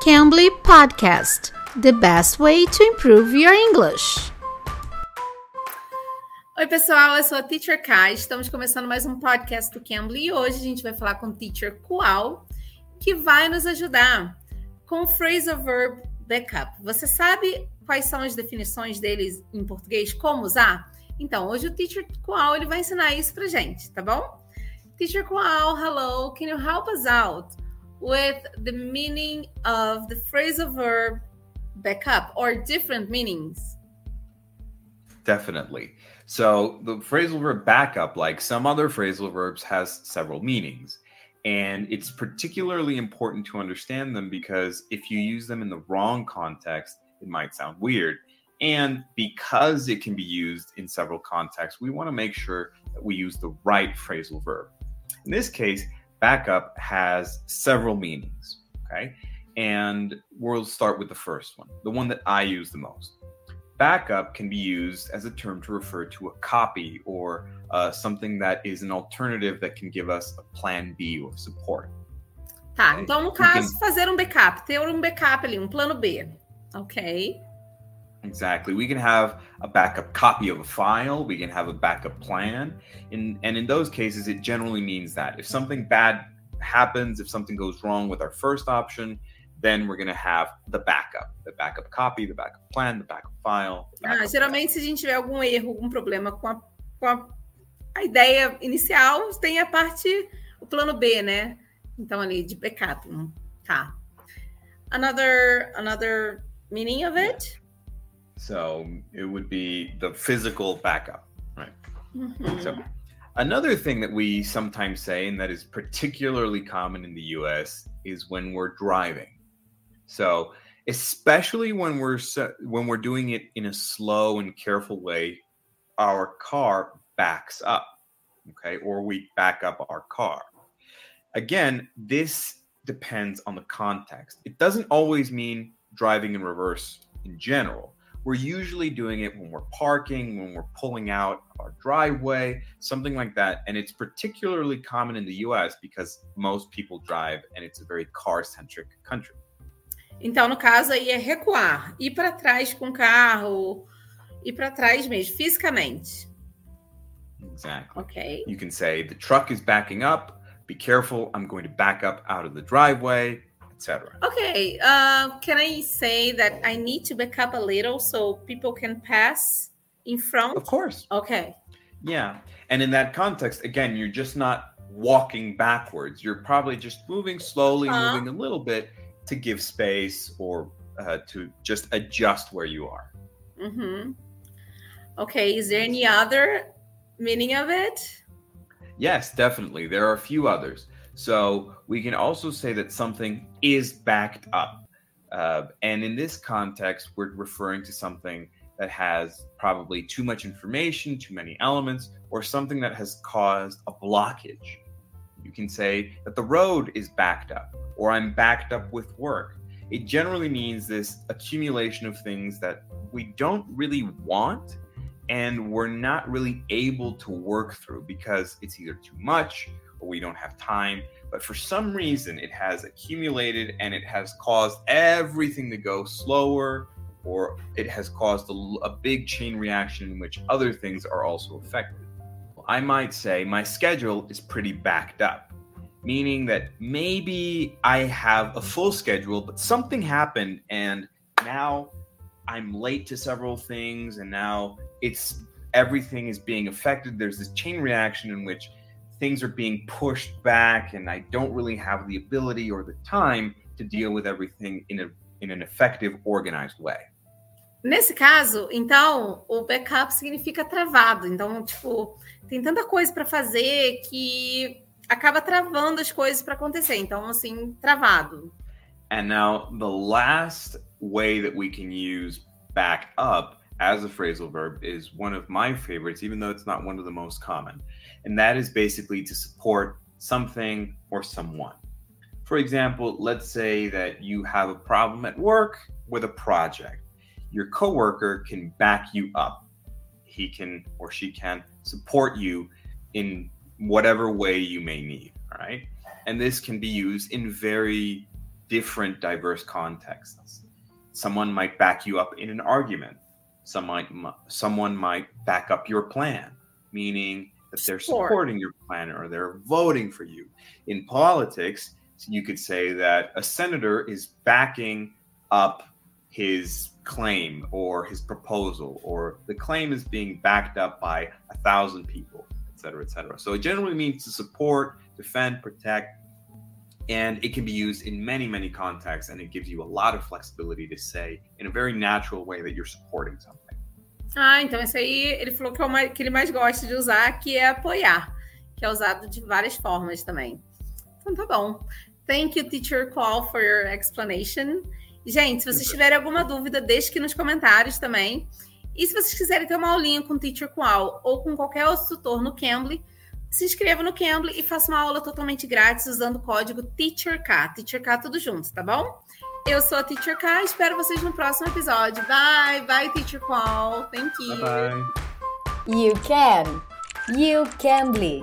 Cambly Podcast The best way to improve your English. Oi, pessoal, eu sou a Teacher Kai. Estamos começando mais um podcast do Cambly e hoje a gente vai falar com o Teacher Kual, que vai nos ajudar com o phrasal verb backup. Você sabe quais são as definições deles em português? Como usar? Então, hoje o Teacher Kual ele vai ensinar isso pra gente, tá bom? Teacher Kual, hello, can you help us out? With the meaning of the phrasal verb backup or different meanings? Definitely. So the phrasal verb backup, like some other phrasal verbs, has several meanings. And it's particularly important to understand them because if you use them in the wrong context, it might sound weird. And because it can be used in several contexts, we want to make sure that we use the right phrasal verb. In this case, backup has several meanings. Okay. And we'll start with the first one, the one that I use the most. Backup can be used as a term to refer to a copy or uh, something that is an alternative that can give us a plan B or support. Tá, então no caso, fazer um backup, ter um backup ali, um plano B. Ok. Exactly. We can have a backup copy of a file, we can have a backup plan. In, and in those cases, it generally means that if something bad happens, if something goes wrong with our first option, then we're going to have the backup, the backup copy, the backup plan, the backup file. The backup ah, geralmente, se a gente tiver algum erro, algum problema com a, com a, a ideia inicial, tem a parte, o plano B, né? Então, ali de backup. Tá. Another, another meaning of it? So it would be the physical backup, right? Mm-hmm. So another thing that we sometimes say, and that is particularly common in the US, is when we're driving. So especially when we're when we're doing it in a slow and careful way, our car backs up, okay, or we back up our car. Again, this depends on the context. It doesn't always mean driving in reverse in general we're usually doing it when we're parking, when we're pulling out our driveway, something like that. And it's particularly common in the US because most people drive and it's a very car centric country. Então, no caso aí é recuar, ir para trás com o carro, ir para trás mesmo, fisicamente. Exactly. Okay. You can say the truck is backing up. Be careful. I'm going to back up out of the driveway etc. Okay, uh, can I say that I need to back up a little so people can pass in front? Of course. Okay. Yeah, and in that context, again, you're just not walking backwards. You're probably just moving slowly, uh-huh. moving a little bit to give space or uh, to just adjust where you are. Mm-hmm. Okay, is there any other meaning of it? Yes, definitely. There are a few others. So we can also say that something is backed up. Uh, and in this context, we're referring to something that has probably too much information, too many elements, or something that has caused a blockage. You can say that the road is backed up, or I'm backed up with work. It generally means this accumulation of things that we don't really want and we're not really able to work through because it's either too much we don't have time. But for some reason, it has accumulated and it has caused everything to go slower, or it has caused a, a big chain reaction in which other things are also affected. I might say my schedule is pretty backed up, meaning that maybe I have a full schedule, but something happened and now I'm late to several things, and now it's everything is being affected. There's this chain reaction in which things are being pushed back and I don't really have the ability or the time to deal with everything in a in an effective organized way. Nesse caso, então, o backup significa travado. Então, tipo, tem tanta coisa para fazer que acaba travando as coisas para acontecer. Então, assim, travado. And now the last way that we can use back up as a phrasal verb is one of my favorites, even though it's not one of the most common. And that is basically to support something or someone. For example, let's say that you have a problem at work with a project. Your coworker can back you up. He can or she can support you in whatever way you may need. Right. And this can be used in very different diverse contexts. Someone might back you up in an argument. Someone someone might back up your plan, meaning that they're Support. supporting your plan or they're voting for you. In politics, you could say that a senator is backing up his claim or his proposal, or the claim is being backed up by a thousand people, et cetera, et cetera. So it generally means to support, defend, protect, and it can be used in many, many contexts, and it gives you a lot of flexibility to say in a very natural way that you're supporting something. Ah, então esse aí ele falou que é mais- que ele mais gosta de usar, que é apoiar, que é usado de várias formas também. Então tá bom. Thank you, Teacher Qual, for your explanation. Gente, se vocês tiverem alguma dúvida, deixe aqui nos comentários também. E se vocês quiserem ter uma aulinha com o Teacher Qual ou com qualquer outro tutor no Cambly, se inscreva no Cambly e faça uma aula totalmente grátis usando o código TEACHERK. TEACHERK tudo junto, tá bom? Eu sou a Teacher K, espero vocês no próximo episódio. Bye, bye, Teacher Qual. Thank you. Bye bye. You can. You can be.